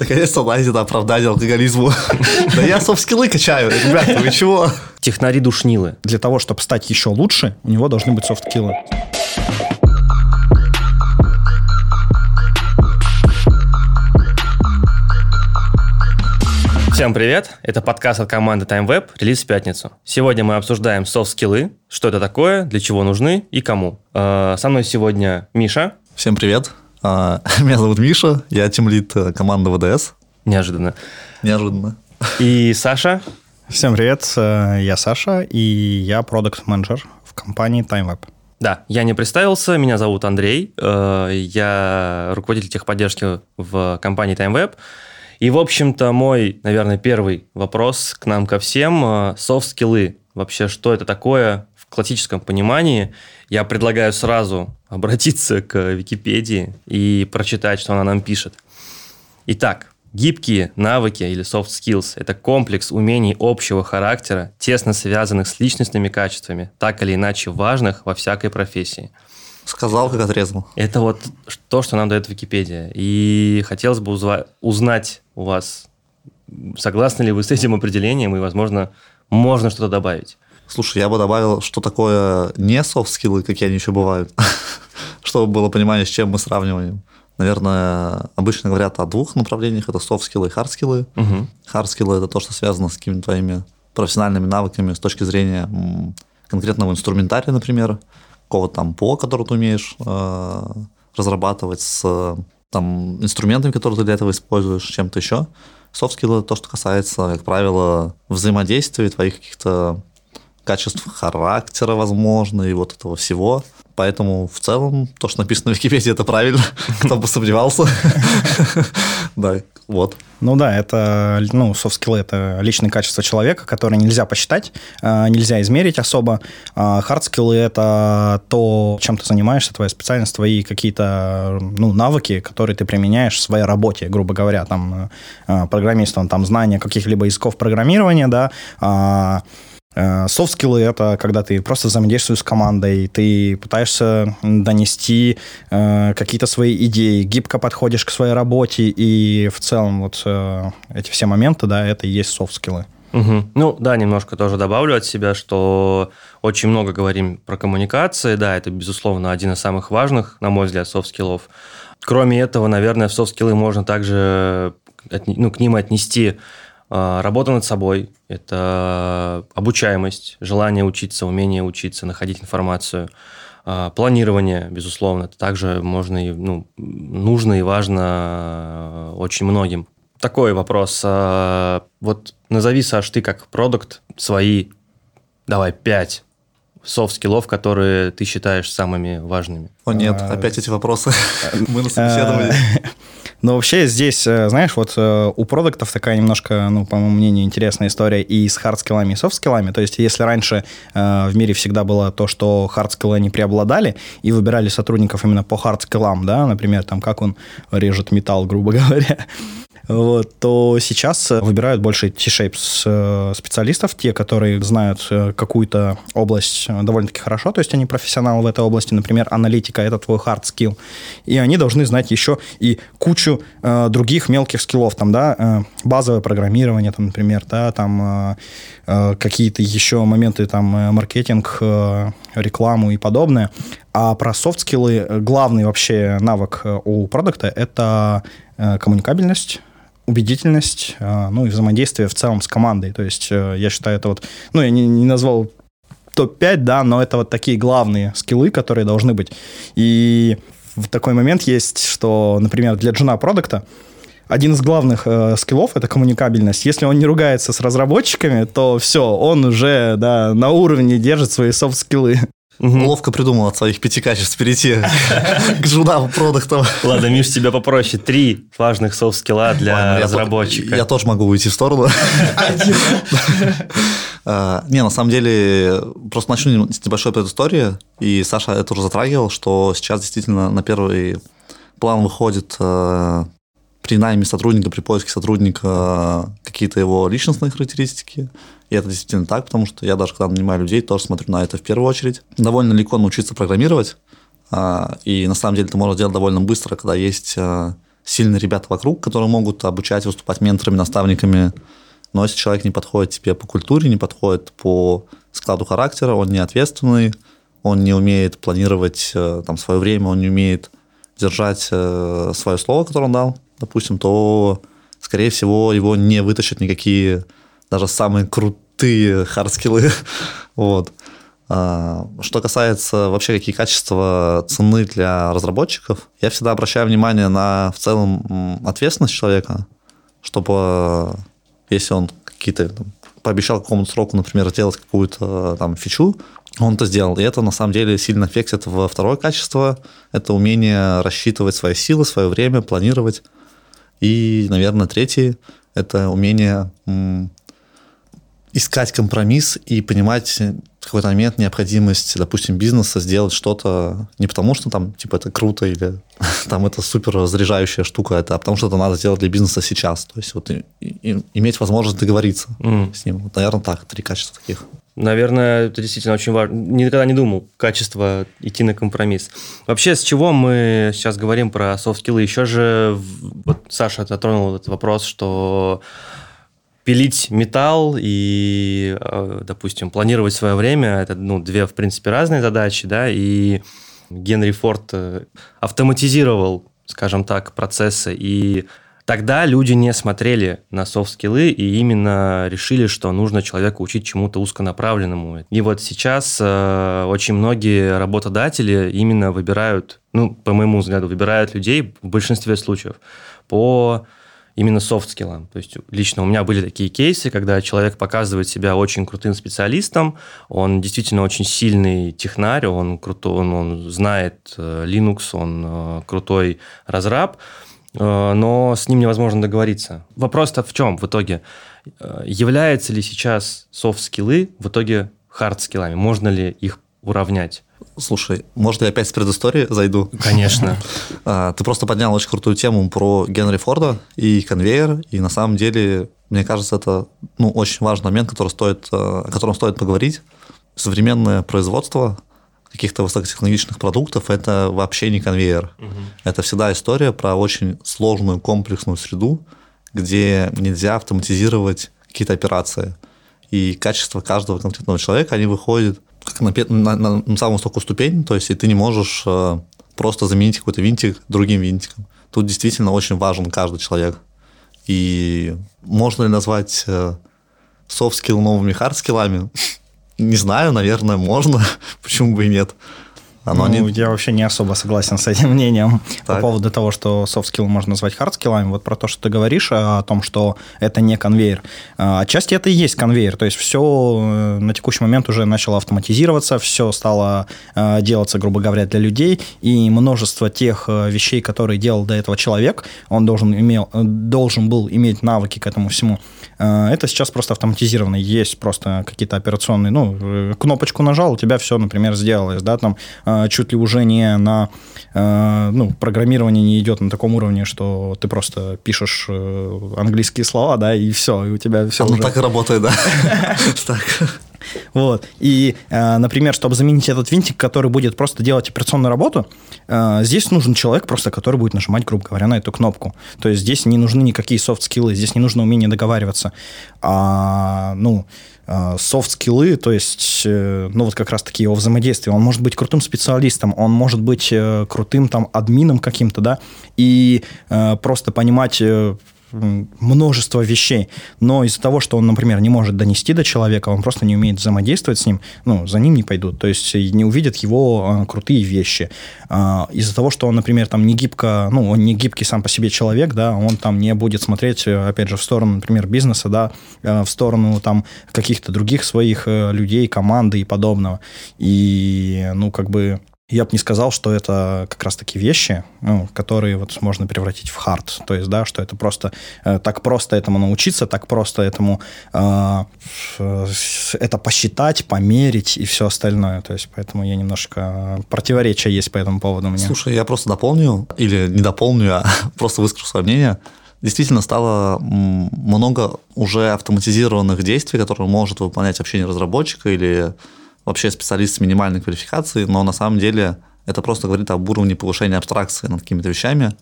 Наконец-то найдено оправдание алкоголизму. Да я софт-скиллы качаю, ребята, вы чего? Технари-душнилы. Для того, чтобы стать еще лучше, у него должны быть софт-скиллы. Всем привет! Это подкаст от команды TimeWeb, релиз в пятницу. Сегодня мы обсуждаем софт-скиллы, что это такое, для чего нужны и кому. Э, Со мной сегодня Миша. Всем привет. А, Меня зовут Миша, я тимлит э, команды ВДС. Неожиданно. Неожиданно. И Саша. Всем привет, э, я Саша, и я продукт менеджер в компании TimeWeb. Да, я не представился, меня зовут Андрей, э, я руководитель техподдержки в компании TimeWeb. И, в общем-то, мой, наверное, первый вопрос к нам ко всем. Софт-скиллы. Вообще, что это такое в классическом понимании? Я предлагаю сразу обратиться к Википедии и прочитать, что она нам пишет. Итак, гибкие навыки или soft skills – это комплекс умений общего характера, тесно связанных с личностными качествами, так или иначе важных во всякой профессии. Сказал, как отрезал. Это вот то, что нам дает Википедия. И хотелось бы узва- узнать у вас, согласны ли вы с этим определением, и, возможно, можно что-то добавить. Слушай, я бы добавил, что такое не софт-скиллы, какие они еще бывают, чтобы было понимание, с чем мы сравниваем. Наверное, обычно говорят о двух направлениях. Это софт-скиллы и хард-скиллы. Мгм. Хард-скиллы – это то, что связано с какими-то твоими профессиональными навыками с точки зрения конкретного инструментария, например, какого-то там ПО, который ты умеешь э, разрабатывать, с там, инструментами, которые ты для этого используешь, чем-то еще. Софт-скиллы – это то, что касается, как правило, взаимодействия, твоих каких-то качеств характера, возможно, и вот этого всего. Поэтому в целом то, что написано в Википедии, это правильно. Кто бы сомневался. Да, вот. Ну да, это, ну, софт-скиллы – это личные качества человека, которые нельзя посчитать, э, нельзя измерить особо. А хард-скиллы – это то, чем ты занимаешься, твоя специальность, твои какие-то, ну, навыки, которые ты применяешь в своей работе, грубо говоря, там, э, программист, он там знание каких-либо языков программирования, да, а Софт-скиллы — это когда ты просто взаимодействуешь с командой, ты пытаешься донести э, какие-то свои идеи, гибко подходишь к своей работе, и в целом вот э, эти все моменты, да, это и есть софт-скиллы. Мгм. Ну да, немножко тоже добавлю от себя, что очень много говорим про коммуникации, да, это, безусловно, один из самых важных, на мой взгляд, софт-скиллов. Кроме этого, наверное, в софт-скиллы можно также отне- ну, к ним отнести работа над собой, это обучаемость, желание учиться, умение учиться, находить информацию, а, планирование, безусловно, это также можно и, ну, нужно и важно а, очень многим. Такой вопрос. а, Вот назови, Саш, ты как продукт свои, давай, пять софт-скиллов, которые ты считаешь самыми важными. О нет, А, опять эти вопросы. Мы на собеседовании. Но вообще здесь, э, знаешь, вот э, у продуктов такая немножко, ну, по моему мнению, интересная история и с хардскиллами, и софтскиллами. То есть если раньше э, в мире всегда было то, что хардскиллы не преобладали и выбирали сотрудников именно по хардскиллам, да, например, там, как он режет металл, грубо говоря, вот, то сейчас э, выбирают больше T-shape с- э, специалистов, те, которые знают э, какую-то область довольно-таки хорошо, то есть они профессионалы в этой области, например, аналитика – это твой hard skill, и они должны знать еще и кучу э, других мелких скиллов, там, да, э, базовое программирование, там, например, да, там э, какие-то еще моменты, там, маркетинг, э, рекламу и подобное. А про софт-скиллы главный вообще навык у продукта – это коммуникабельность, убедительность, э, ну и взаимодействие в целом с командой. То есть э, я считаю, это вот, ну я не, не назвал топ-5, да, но это вот такие главные скиллы, которые должны быть. И в такой момент есть, что, например, для джуна продукта один из главных э, скиллов это коммуникабельность. Если он не ругается с разработчиками, то все, он уже да, на уровне держит свои софт-скиллы. Мгм. Ловко придумал от своих пяти качеств перейти к джунам продуктам. Ладно, Миш, тебя попроще. Три важных софт-скилла для Ладно, я разработчика. Я тоже могу уйти в сторону. А, Не, на самом деле, просто начну с небольшой предыстории, и Саша это уже затрагивал, что сейчас действительно на первый план выходит э, при найме сотрудника, при поиске сотрудника какие-то его личностные характеристики. И это действительно так, потому что я даже, когда нанимаю людей, тоже смотрю на это в первую очередь. Довольно легко научиться программировать, а, и на самом деле это можно сделать довольно быстро, когда есть а, сильные ребята вокруг, которые могут обучать, выступать менторами, наставниками. Но если человек не подходит тебе по культуре, не подходит по складу характера, он не ответственный, он не умеет планировать э, там, свое время, он не умеет держать э, свое слово, которое он дал, допустим, то, скорее всего, его не вытащат никакие даже самые крутые хардскиллы. вот. А, что касается вообще какие качества ценны для разработчиков, я всегда обращаю внимание на в целом ответственность человека, чтобы если он какие-то там, пообещал какому-то сроку, например, сделать какую-то там фичу, он это сделал. И это на самом деле сильно эффектит во второе качество. Это умение рассчитывать свои силы, свое время, планировать. И, наверное, третий – это умение искать компромисс и понимать в какой-то момент необходимость, допустим, бизнеса сделать что-то не потому, что там, типа, это круто или там это супер заряжающая штука, это, а потому что это надо сделать для бизнеса сейчас. То есть вот и, и, иметь возможность договориться mm. с ним. Вот, наверное, так, три качества таких. Наверное, это действительно очень важно. Никогда не думал качество идти на компромисс. Вообще, с чего мы сейчас говорим про софт-скиллы? Еще же, вот Саша затронул этот вопрос, что пилить металл и, э, допустим, планировать свое время, это, ну, две, в принципе, разные задачи, да, и Генри Форд э, автоматизировал, скажем так, процессы, и тогда люди не смотрели на софт-скиллы и именно решили, что нужно человеку учить чему-то узконаправленному. И вот сейчас э, очень многие работодатели именно выбирают, ну, по моему взгляду, выбирают людей в большинстве случаев по именно софт-скиллам. То есть лично у меня были такие кейсы, когда человек показывает себя очень крутым специалистом, он действительно очень сильный технарь, он крутой, он, он знает э, Linux, он э, крутой разраб, но с ним невозможно договориться. Вопрос-то в чем в итоге? Являются ли сейчас софт-скиллы в итоге хард-скиллами? Можно ли их уравнять? Слушай, может, я опять с предыстории зайду? Конечно. А, ты просто поднял очень крутую тему про Генри Форда и конвейер, и на самом деле, мне кажется, это ну, очень важный момент, который стоит, э, о котором стоит поговорить. Современное производство каких-то высокотехнологичных продуктов – это вообще не конвейер. Угу. Это всегда история про очень сложную комплексную среду, где нельзя автоматизировать какие-то операции. И качество каждого конкретного человека, они выходят как на, на, на, на самую высокую ступень, то есть и ты не можешь э, просто заменить какой-то винтик другим винтиком. Тут действительно очень важен каждый человек. И можно ли назвать э, soft skill новыми hard скиллами? Не знаю, наверное, можно. Почему бы и нет? Оно ну, не... Я вообще не особо согласен с этим мнением так. по поводу того, что soft skill можно назвать skillами. Вот про то, что ты говоришь, а, о том, что это не конвейер. А, отчасти это и есть конвейер. То есть все э, на текущий момент уже начало автоматизироваться, все стало э, делаться, грубо говоря, для людей, и множество тех э, вещей, которые делал до этого человек, он должен, имел, должен был иметь навыки к этому всему. Это сейчас просто автоматизировано. Есть просто какие-то операционные, ну, кнопочку нажал, у тебя все, например, сделалось, да, там чуть ли уже не на... А, ну, программирование не идет на таком уровне, что ты просто пишешь э, английские слова, да, и все, и у тебя все Оно уже... так и работает, да. Вот. И, э, например, чтобы заменить этот винтик, который будет просто делать операционную работу, э, здесь нужен человек просто, который будет нажимать, грубо говоря, на эту кнопку. То есть здесь не нужны никакие софт-скиллы, здесь не нужно умение договариваться. А, ну, софт-скиллы, то есть, э, ну, вот как раз-таки его взаимодействие. Он может быть крутым специалистом, он может быть крутым там админом каким-то, да, и просто понимать множество вещей, но из-за того, что он, например, не может донести до человека, он просто не умеет взаимодействовать с ним, ну, за ним не пойдут, то есть не увидят его э, крутые вещи. Э, из-за того, что он, например, там не гибко, ну, он не гибкий сам по себе человек, да, он там не будет смотреть, э, опять же, в сторону, например, бизнеса, да, э, в сторону там каких-то других своих э, людей, команды и подобного. И, ну, как бы я бы не сказал, что это как раз-таки вещи, ну, которые вот можно превратить в хард. То есть, да, что это просто э, так просто этому научиться, так просто этому э, это посчитать, померить и все остальное. То есть, поэтому я немножко противоречия есть по этому поводу меня. Слушай, я просто дополню, или не дополню, а просто выскажу свое мнение. Действительно стало много уже автоматизированных действий, которые может выполнять вообще не разработчика или вообще специалист с минимальной квалификацией, но на самом деле это просто говорит об уровне повышения абстракции над какими-то вещами.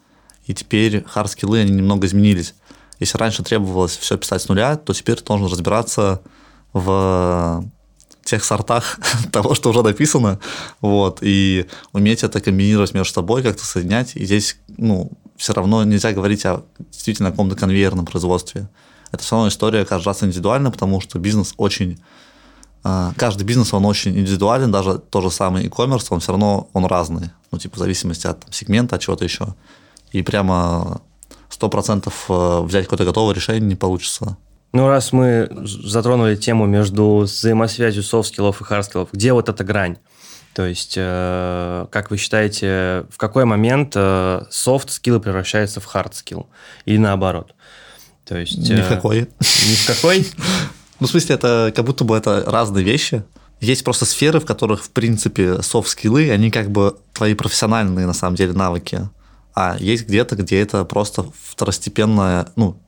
и теперь хард-скиллы, они немного изменились. Если раньше требовалось все писать с нуля, то теперь ты должен разбираться в тех сортах того, что уже написано, вот, и уметь это комбинировать между собой, как-то соединять, и здесь, ну, все равно нельзя говорить о действительно каком-то конвейерном производстве. Это все равно история каждый раз индивидуальна, потому что бизнес очень каждый бизнес, он очень индивидуален, даже тот же самый e-commerce, он все равно, он разный, ну, типа, в зависимости от там, сегмента, от чего-то еще. И прямо 100% э, взять какое-то готовое решение не получится. Ну, раз мы затронули тему между взаимосвязью софт-скиллов и хард-скиллов, где вот эта грань? То есть, э, как вы считаете, в какой момент э, софт-скиллы превращаются в хард-скилл? Или наоборот? То есть, ни в какой. Ни в какой? Ну, в смысле, это как будто бы это разные вещи. Есть просто сферы, в которых, в принципе, софт-скиллы, они как бы твои профессиональные, на самом деле, навыки. А есть где-то, где это просто второстепенная, ну,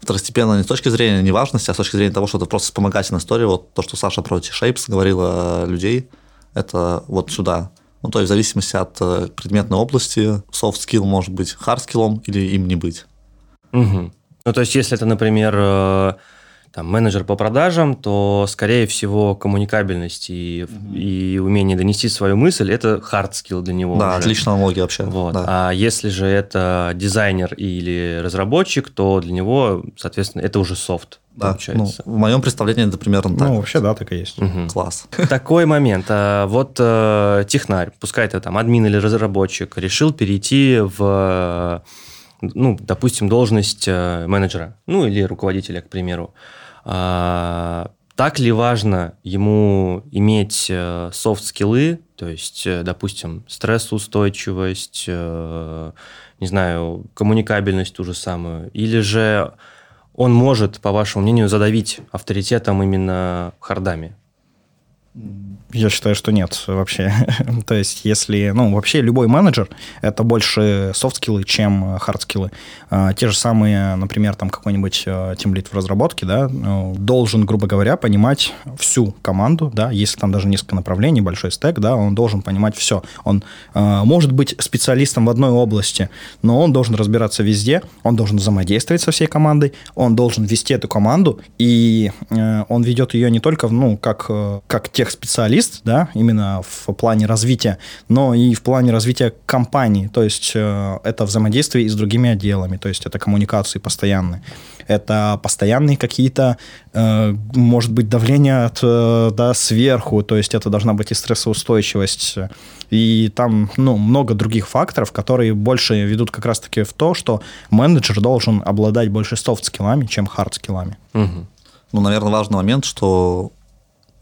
второстепенно не с точки зрения неважности, а с точки зрения того, что это просто вспомогательная история. Вот то, что Саша про эти шейпс говорила людей, это вот сюда. Ну, то есть в зависимости от э, предметной области, soft skill может быть hard skill или им не быть. Угу. Ну, то есть если это, например, э, там, менеджер по продажам, то, скорее всего, коммуникабельность и, угу. и умение донести свою мысль – это hard skill для него. Да, уже. отличная аналогия вообще. Вот. Да. А если же это дизайнер или разработчик, то для него, соответственно, это уже софт. Да, получается. Ну, в моем представлении это примерно так. Ну, вообще, да, так и есть. Угу. Класс. Такой момент. А вот э, технарь, пускай это там админ или разработчик, решил перейти в, ну, допустим, должность э, менеджера, ну, или руководителя, к примеру. Так ли важно ему иметь софт-скиллы, то есть, э, допустим, стрессоустойчивость, э, не знаю, коммуникабельность ту же самую, или же он может, по вашему мнению, задавить авторитетом именно хардами? Я считаю, что нет вообще. То есть, если, ну, вообще любой менеджер – это больше софт-скиллы, чем хард-скиллы. А, те же самые, например, там какой-нибудь тимлит в разработке, да, ну, должен, грубо говоря, понимать всю команду, да, если там даже несколько направлений, большой стек, да, он должен понимать все. Он может быть специалистом в одной области, но он должен разбираться везде, он должен взаимодействовать со всей командой, он должен вести эту команду, и он ведет ее не только, ну, как, как техспециалист, специалист, да, именно в плане развития, но и в плане развития компании. То есть э, это взаимодействие и с другими отделами, то есть это коммуникации постоянные. Это постоянные какие-то, э, может быть, давление от, э, да, сверху, то есть это должна быть и стрессоустойчивость. И там ну, много других факторов, которые больше ведут как раз-таки в то, что менеджер должен обладать больше софт-скиллами, чем хард-скиллами. Угу. Ну, наверное, важный момент, что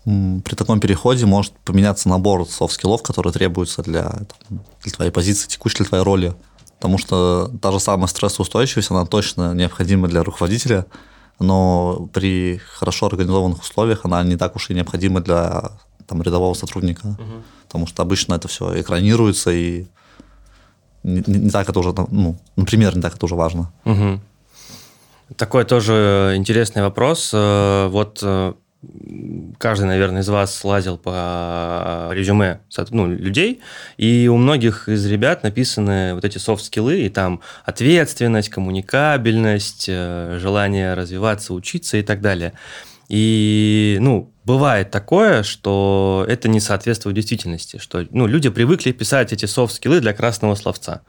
при таком переходе может поменяться набор софт-скиллов, которые требуются для, для твоей позиции, текущей для твоей роли. Потому что та же самая стрессоустойчивость, она точно необходима для руководителя, но при хорошо организованных условиях она не так уж и необходима для там, рядового сотрудника. Угу. Потому что обычно это все экранируется, и не, не, не так это уже, ну, например, не так это уже важно. Угу. Такой тоже интересный вопрос. Э, вот э, каждый, наверное, из вас лазил по резюме ну, людей, и у многих из ребят написаны вот эти софт-скиллы, и там ответственность, коммуникабельность, э, желание развиваться, учиться и так далее. И, ну, бывает такое, что это не соответствует действительности, что, ну, люди привыкли писать эти софт-скиллы для красного словца.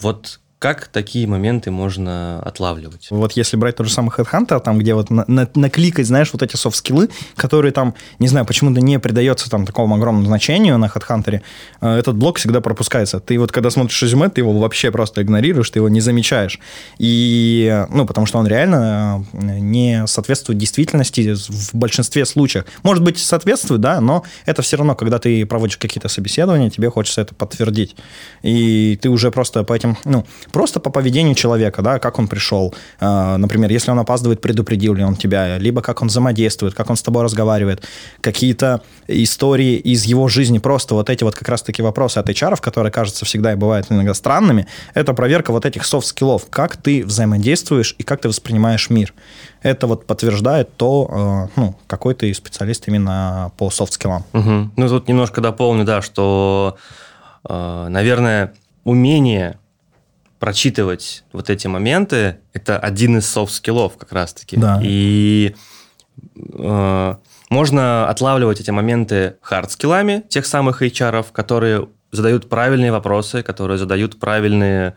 Вот как такие моменты можно отлавливать? Вот если брать тот же самый Headhunter, там, где вот на, на, накликать, знаешь, вот эти софт-скиллы, которые там, не знаю, почему-то не придается там такому огромному значению на Headhunter, э, этот блок всегда пропускается. Ты вот когда смотришь резюме, ты его вообще просто игнорируешь, ты его не замечаешь. И, ну, потому что он реально э, не соответствует действительности в большинстве случаев. Может быть, соответствует, да, но это все равно, когда ты проводишь какие-то собеседования, тебе хочется это подтвердить. И ты уже просто по этим, ну, Просто по поведению человека, да, как он пришел. А, например, если он опаздывает, предупредил ли он тебя, либо как он взаимодействует, как он с тобой разговаривает. Какие-то истории из его жизни, просто вот эти вот как раз-таки вопросы от HR, которые, кажется, всегда и бывают иногда странными, это проверка вот этих софт-скиллов, как ты взаимодействуешь и как ты воспринимаешь мир. Это вот подтверждает то, а, ну, какой ты специалист именно по софт-скиллам. Угу. Ну, тут немножко дополню, да, что, а, наверное, умение прочитывать вот эти моменты, это один из софт-скиллов как раз-таки. Да. И э, можно отлавливать эти моменты хард-скиллами тех самых HR, которые задают правильные вопросы, которые задают правильные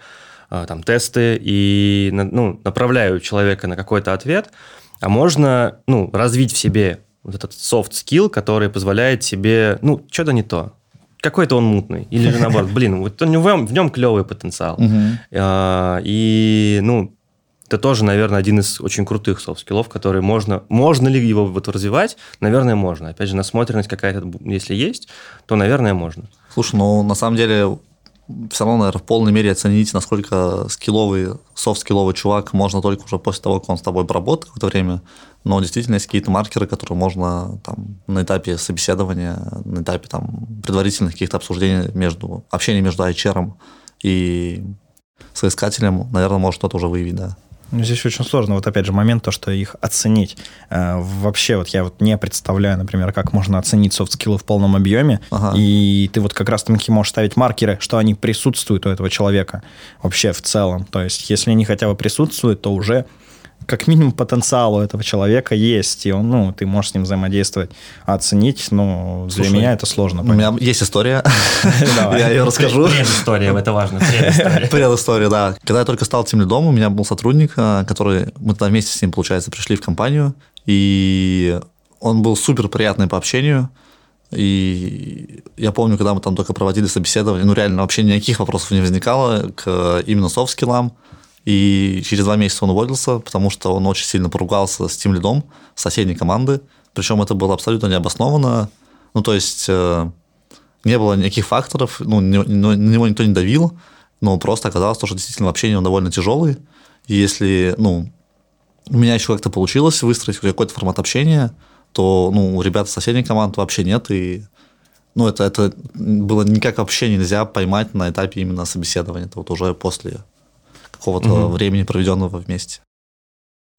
э, там, тесты и ну, направляют человека на какой-то ответ. А можно ну, развить в себе вот этот soft skill, который позволяет себе, ну, что-то не то, какой-то он мутный. Или же наоборот, блин, вот в нем, в нем клевый потенциал. А, и, ну, это тоже, наверное, один из очень крутых софт-скиллов, которые можно... Можно ли его вот развивать? Наверное, можно. Опять же, насмотренность какая-то, если есть, то, наверное, можно. Слушай, ну, на самом деле, все равно, наверное, в полной мере оценить, насколько скилловый, софт-скилловый чувак можно только уже после того, как он с тобой поработает какое-то время. Но действительно есть какие-то маркеры, которые можно там, на этапе собеседования, на этапе там, предварительных каких-то обсуждений между, общения между HR и соискателем, наверное, может кто-то уже выявить, да. Ну, здесь очень сложно. Вот опять же момент, то, что их оценить. Э, вообще, вот я вот не представляю, например, как можно оценить софт-скиллы в полном объеме. Ага. И ты вот как раз-таки можешь ставить маркеры, что они присутствуют у этого человека вообще в целом. То есть, если они хотя бы присутствуют, то уже как минимум потенциал у этого человека есть, и он, ну, ты можешь с ним взаимодействовать, оценить, но ну, для меня это сложно. У меня есть история, я ее расскажу. Предыстория, это важно. Предыстория, да. Когда я только стал тем лидом, у меня был сотрудник, э, который, мы тогда вместе с ним, получается, пришли в компанию, и он был супер приятный по общению, и я помню, когда мы там только проводили собеседование, ну реально вообще никаких вопросов не возникало к именно софт-скиллам, и через два месяца он уволился, потому что он очень сильно поругался с тем лидом соседней команды. Причем это было абсолютно необоснованно. Ну, то есть э, не было никаких факторов, ну, на него никто не давил, но просто оказалось, что действительно общение он довольно тяжелый. И если, ну, у меня еще как-то получилось выстроить какой-то формат общения, то, ну, у ребят соседней команд вообще нет, и ну, это, это было никак вообще нельзя поймать на этапе именно собеседования. Это вот уже после какого-то угу. времени, проведенного вместе.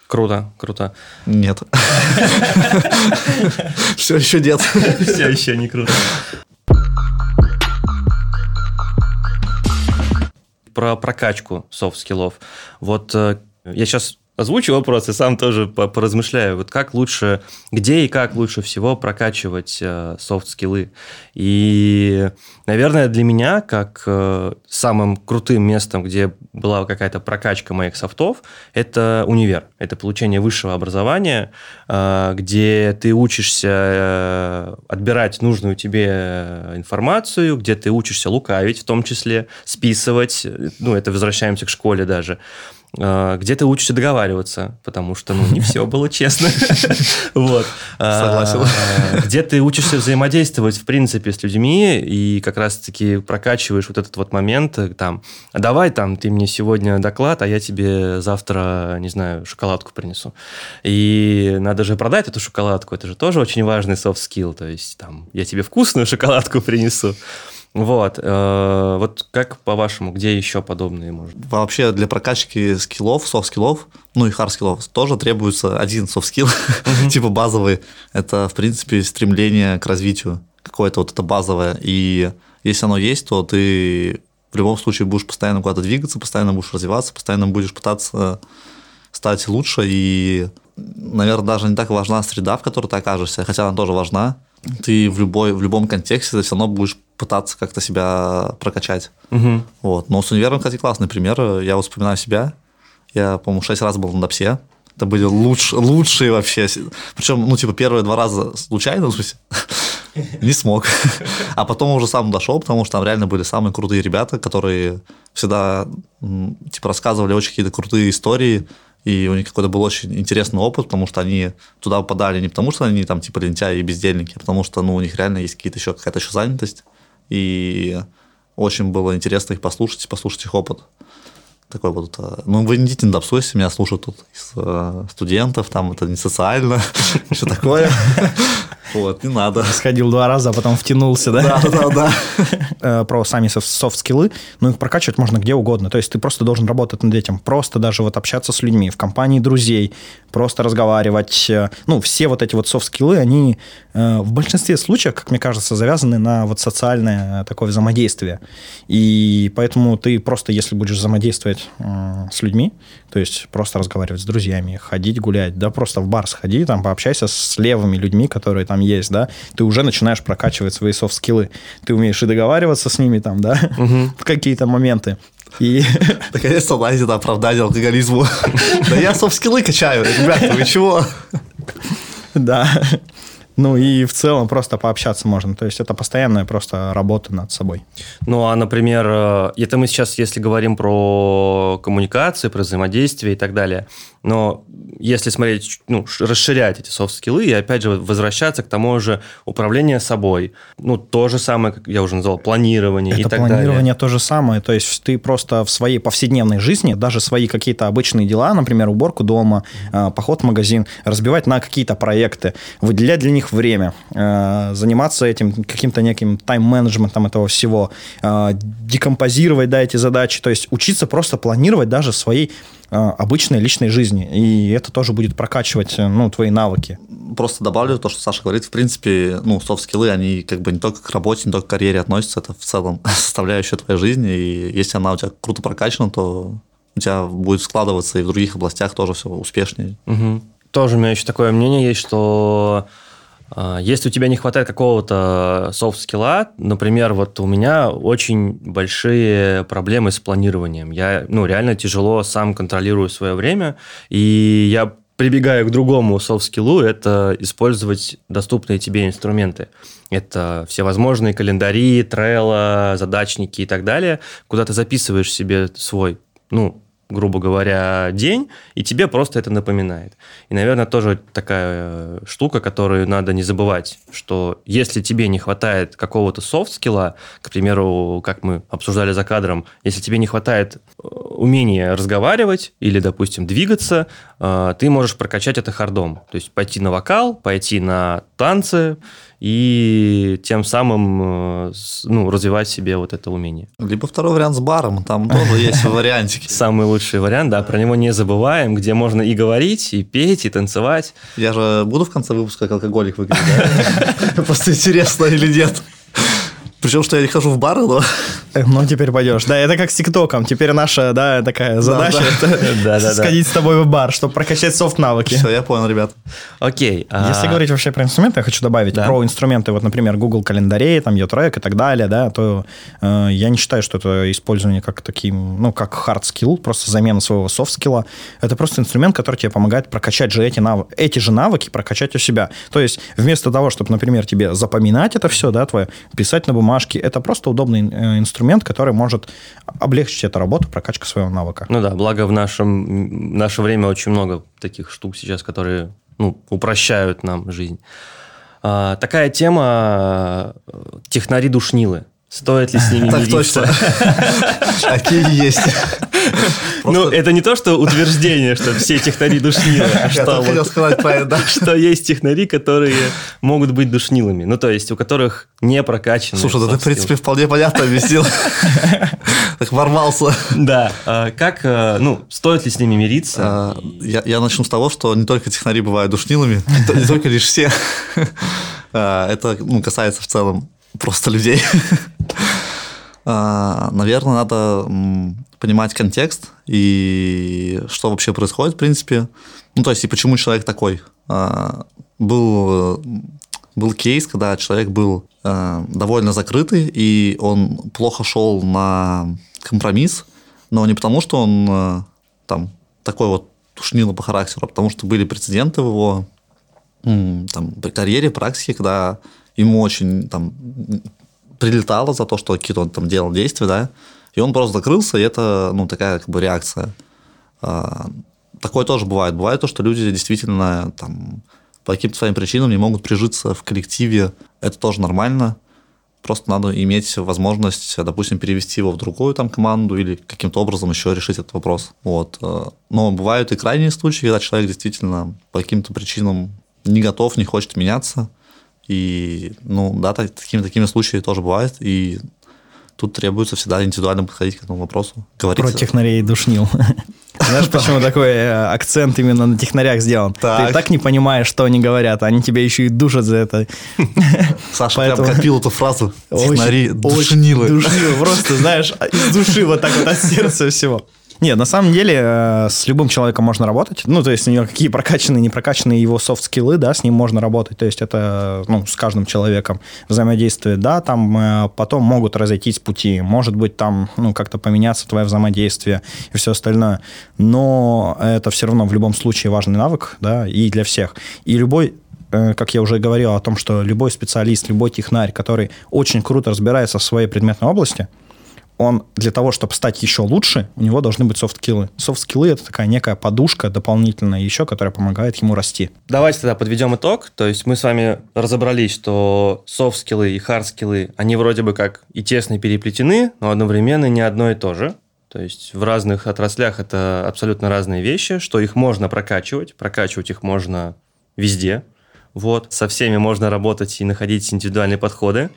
Круто, круто. Нет. Все еще нет. Все еще не круто. Про прокачку софт-скиллов. Вот э, я сейчас озвучу вопрос и сам тоже поразмышляю. Вот как лучше, где и как лучше всего прокачивать софт-скиллы. Э, и, наверное, для меня, как э, самым крутым местом, где была какая-то прокачка моих софтов, это универ. Это получение высшего образования, э, где ты учишься отбирать нужную тебе информацию, где ты учишься лукавить, в том числе списывать. Ну, это возвращаемся к школе даже. А, где ты учишься договариваться, потому что, ну, не все было честно. Вот. А, Согласен. Где ты учишься взаимодействовать, в принципе, с людьми, и как раз-таки прокачиваешь вот этот вот момент, там, давай там, ты мне сегодня доклад, а я тебе завтра, не знаю, шоколадку принесу. И надо же продать эту шоколадку, это же тоже очень важный soft skill, то есть, там, я тебе вкусную шоколадку принесу. Вот. Э, вот как по-вашему, где еще подобные может? Вообще для прокачки скиллов, софт-скиллов, ну и хард-скиллов тоже требуется один софт-скилл, типа базовый. Это, в принципе, стремление к развитию какое-то вот это базовое. И если оно есть, то ты в любом случае будешь постоянно куда-то двигаться, постоянно будешь развиваться, постоянно будешь пытаться стать лучше. И, наверное, даже не так важна среда, в которой ты окажешься, хотя она тоже важна. Ты в, любой, в любом контексте ты все равно будешь пытаться как-то себя прокачать. Угу. Вот. Но с универом, кстати, классный пример. Я вот вспоминаю себя. Я, по-моему, шесть раз был на ДОПСе. Это были луч, лучшие вообще. Причем, ну, типа, первые два раза случайно, в смысле, не смог. А потом уже сам дошел, потому что там реально были самые крутые ребята, которые всегда, типа, рассказывали очень какие-то крутые истории, и у них какой-то был очень интересный опыт, потому что они туда попадали не потому, что они там типа лентяи и бездельники, а потому что ну, у них реально есть какие-то еще какая-то еще занятость и очень было интересно их послушать, послушать их опыт. Такой вот, э, ну, вы не идите на если меня слушают тут из э, студентов, там это не социально, все такое. Вот, не надо. Сходил два раза, а потом втянулся, да? Да, да, да. Э, про сами софт-скиллы, ну, их прокачивать можно где угодно. То есть ты просто должен работать над этим. Просто даже вот общаться с людьми в компании друзей, просто разговаривать. Ну, все вот эти вот софт-скиллы, они э, в большинстве случаев, как мне кажется, завязаны на вот социальное такое взаимодействие. И поэтому ты просто, если будешь взаимодействовать э, с людьми, то есть просто разговаривать с друзьями, ходить гулять, да, просто в бар сходи, там пообщайся с левыми людьми, которые там есть, да, ты уже начинаешь прокачивать свои софт-скиллы. Ты умеешь и договариваться с ними там, да, в какие-то моменты. И... Наконец-то найдено оправдание алкоголизму. Да я софт-скиллы качаю, ребята, вы чего? Да. Ну и в целом просто пообщаться можно. То есть это постоянная просто работа над собой. Ну а, например, э, это мы сейчас, если говорим про коммуникации, про взаимодействие и так далее. Но если смотреть, ну, расширять эти софт-скиллы и, опять же, возвращаться к тому же управлению собой, ну, то же самое, как я уже назвал, планирование Это и так планирование далее. то же самое. То есть ты просто в своей повседневной жизни, даже свои какие-то обычные дела, например, уборку дома, э, поход в магазин, разбивать на какие-то проекты, выделять для них время, э, заниматься этим каким-то неким тайм-менеджментом этого всего, э, декомпозировать, да, эти задачи, то есть учиться просто планировать даже своей обычной личной жизни. И это тоже будет прокачивать ну, твои навыки. Просто добавлю то, что Саша говорит. В принципе, ну, софт-скиллы, они как бы не только к работе, не только к карьере относятся, это в целом составляющая твоей жизни. И если она у тебя круто прокачана, то у тебя будет складываться и в других областях тоже все успешнее. Угу. Тоже у меня еще такое мнение есть, что а, если у тебя не хватает какого-то софт-скилла, например, вот у меня очень большие проблемы с планированием. Я, ну, реально тяжело сам контролирую свое время, и я прибегаю к другому софт-скиллу, это использовать доступные тебе инструменты. Это всевозможные календари, трелла, задачники и так далее, куда ты записываешь себе свой, ну, грубо говоря, день, и тебе просто это напоминает. И, наверное, тоже такая штука, которую надо не забывать, что если тебе не хватает какого-то софт-скилла, к примеру, как мы обсуждали за кадром, если тебе не хватает э, умения разговаривать или, допустим, двигаться, э, ты можешь прокачать это хардом. То есть пойти на вокал, пойти на танцы, и тем самым э, ну, развивать себе вот это умение. Либо второй вариант с баром, там тоже есть вариантики. Самый лучший вариант, да, про него не забываем, где можно и говорить, и петь, и танцевать. Я же буду в конце выпуска как алкоголик выглядеть? Просто интересно или нет. Причем, что я не хожу в бары, но... Ну, теперь пойдешь. Да, это как с ТикТоком. Теперь наша, да, такая задача да, да. сходить с тобой в бар, чтобы прокачать софт-навыки. Все, я понял, ребят. Окей. А Если говорить вообще про инструменты, я хочу добавить про инструменты, вот, например, Google календарей, там, Yotrek и так далее, да, то э, я не считаю, что это использование как таким, ну, как hard skill, просто замена своего софт скилла. Это просто инструмент, который тебе помогает прокачать же эти навыки, эти же навыки прокачать у себя. То есть вместо того, чтобы, например, тебе запоминать это все, да, твое, писать на бумажке, это просто удобный э, инструмент, который может облегчить эту работу, прокачка своего навыка. Ну да, благо в нашем в наше время очень много таких штук сейчас, которые ну, упрощают нам жизнь. А, такая тема э, технари-душнилы. Стоит ли с ними Так точно. Такие есть. Ну, это не то, что утверждение, что все технари душнилы, а что, хотел сказать правильно, что есть технари, которые могут быть душнилами. Ну, то есть, у которых не прокачаны. Слушай, да ты, в принципе, вполне понятно объяснил. Так ворвался. Да. А как, э, ну, стоит ли с ними мириться? А, я начну с того, что не только технари бывают душнилами, не только лишь все. А, это ну, касается в целом просто людей. Наверное, надо понимать контекст и что вообще происходит, в принципе. Ну, то есть, и почему человек такой. А, был, был кейс, когда человек был а, довольно закрытый, и он плохо шел на компромисс, но не потому, что он а, там такой вот тушнило по характеру, а потому что были прецеденты в его там, карьере, практике, когда ему очень там прилетало за то, что какие-то он там делал действия, да, и он просто закрылся, и это, ну, такая как бы реакция. А, такое тоже бывает. Бывает то, что люди действительно там по каким-то своим причинам не могут прижиться в коллективе. Это тоже нормально. Просто надо иметь возможность, допустим, перевести его в другую там команду или каким-то образом еще решить этот вопрос. Вот. Но бывают и крайние случаи, когда человек действительно по каким-то причинам не готов, не хочет меняться. И, ну, да, такими, такими случаями тоже бывает. И тут требуется всегда индивидуально подходить к этому вопросу. Говорить. Про технарей душнил. Знаешь, почему такой э, акцент именно на технарях сделан? Ты так не понимаешь, что они говорят, они тебя еще и душат за это. Саша прям копил эту фразу. Технари душнилы. Душнилы, просто, знаешь, из души вот так вот от сердца всего. Нет, на самом деле э, с любым человеком можно работать. Ну, то есть у него какие прокачанные, не прокачанные его софт-скиллы, да, с ним можно работать. То есть это, ну, с каждым человеком взаимодействие, да, там э, потом могут разойтись пути. Может быть, там, ну, как-то поменяться твое взаимодействие и все остальное. Но это все равно в любом случае важный навык, да, и для всех. И любой э, как я уже говорил о том, что любой специалист, любой технарь, который очень круто разбирается в своей предметной области, он для того, чтобы стать еще лучше, у него должны быть софт-скиллы. Софт-скиллы — это такая некая подушка дополнительная еще, которая помогает ему расти. Давайте тогда подведем итог. То есть мы с вами разобрались, что софт-скиллы и хард-скиллы, они вроде бы как и тесно переплетены, но одновременно не одно и то же. То есть в разных отраслях это абсолютно разные вещи, что их можно прокачивать, прокачивать их можно везде. Вот, со всеми можно работать и находить индивидуальные подходы.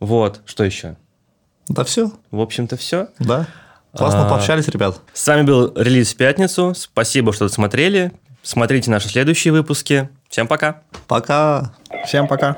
Вот, что еще? Да все. В общем-то, все. Да. Классно а, пообщались, ребят. С вами был релиз в пятницу. Спасибо, что досмотрели. Смотрите наши следующие выпуски. Всем пока. Пока. Всем пока.